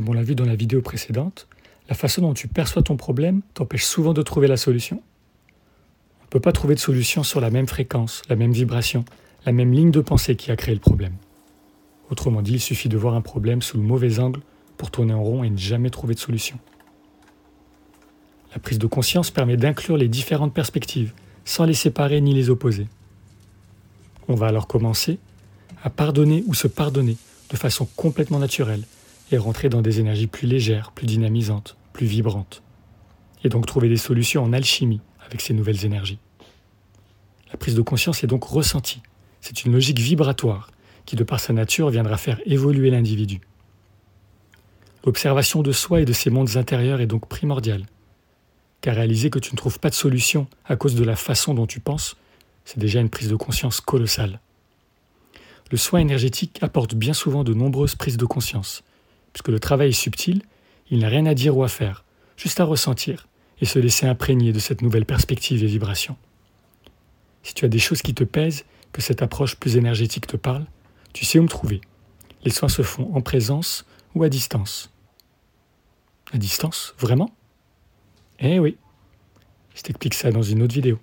Comme on l'a vu dans la vidéo précédente, la façon dont tu perçois ton problème t'empêche souvent de trouver la solution. On ne peut pas trouver de solution sur la même fréquence, la même vibration, la même ligne de pensée qui a créé le problème. Autrement dit, il suffit de voir un problème sous le mauvais angle pour tourner en rond et ne jamais trouver de solution. La prise de conscience permet d'inclure les différentes perspectives, sans les séparer ni les opposer. On va alors commencer à pardonner ou se pardonner de façon complètement naturelle et rentrer dans des énergies plus légères, plus dynamisantes, plus vibrantes. Et donc trouver des solutions en alchimie avec ces nouvelles énergies. La prise de conscience est donc ressentie. C'est une logique vibratoire qui, de par sa nature, viendra faire évoluer l'individu. L'observation de soi et de ses mondes intérieurs est donc primordiale, car réaliser que tu ne trouves pas de solution à cause de la façon dont tu penses, c'est déjà une prise de conscience colossale. Le soin énergétique apporte bien souvent de nombreuses prises de conscience, puisque le travail est subtil, il n'a rien à dire ou à faire, juste à ressentir et se laisser imprégner de cette nouvelle perspective et vibration. Si tu as des choses qui te pèsent, que cette approche plus énergétique te parle, tu sais où me trouver. Les soins se font en présence ou à distance. À distance Vraiment? Eh oui. Je t'explique ça dans une autre vidéo.